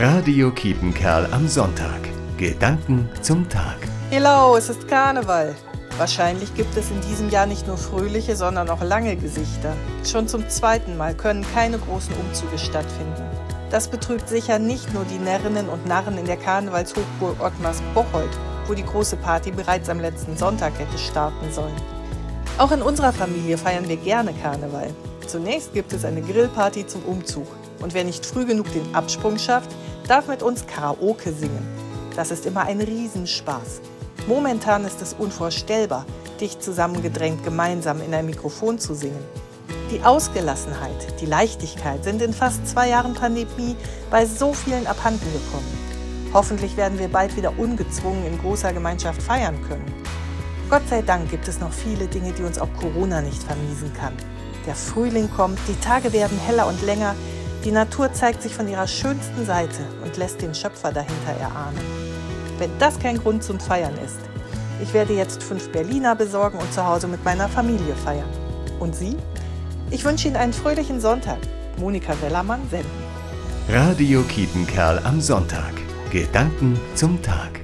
Radio Kiepenkerl am Sonntag. Gedanken zum Tag. Hello, es ist Karneval. Wahrscheinlich gibt es in diesem Jahr nicht nur fröhliche, sondern auch lange Gesichter. Schon zum zweiten Mal können keine großen Umzüge stattfinden. Das betrübt sicher nicht nur die Närrinnen und Narren in der Karnevalshochburg Ottmars-Bocholt, wo die große Party bereits am letzten Sonntag hätte starten sollen. Auch in unserer Familie feiern wir gerne Karneval. Zunächst gibt es eine Grillparty zum Umzug. Und wer nicht früh genug den Absprung schafft, darf mit uns Karaoke singen. Das ist immer ein Riesenspaß. Momentan ist es unvorstellbar, dicht zusammengedrängt gemeinsam in ein Mikrofon zu singen. Die Ausgelassenheit, die Leichtigkeit sind in fast zwei Jahren Pandemie bei so vielen abhanden gekommen. Hoffentlich werden wir bald wieder ungezwungen in großer Gemeinschaft feiern können. Gott sei Dank gibt es noch viele Dinge, die uns auch Corona nicht vermiesen kann. Der Frühling kommt, die Tage werden heller und länger, die Natur zeigt sich von ihrer schönsten Seite und lässt den Schöpfer dahinter erahnen. Wenn das kein Grund zum Feiern ist. Ich werde jetzt fünf Berliner besorgen und zu Hause mit meiner Familie feiern. Und Sie? Ich wünsche Ihnen einen fröhlichen Sonntag. Monika Wellermann senden. Radio Kiepenkerl am Sonntag. Gedanken zum Tag.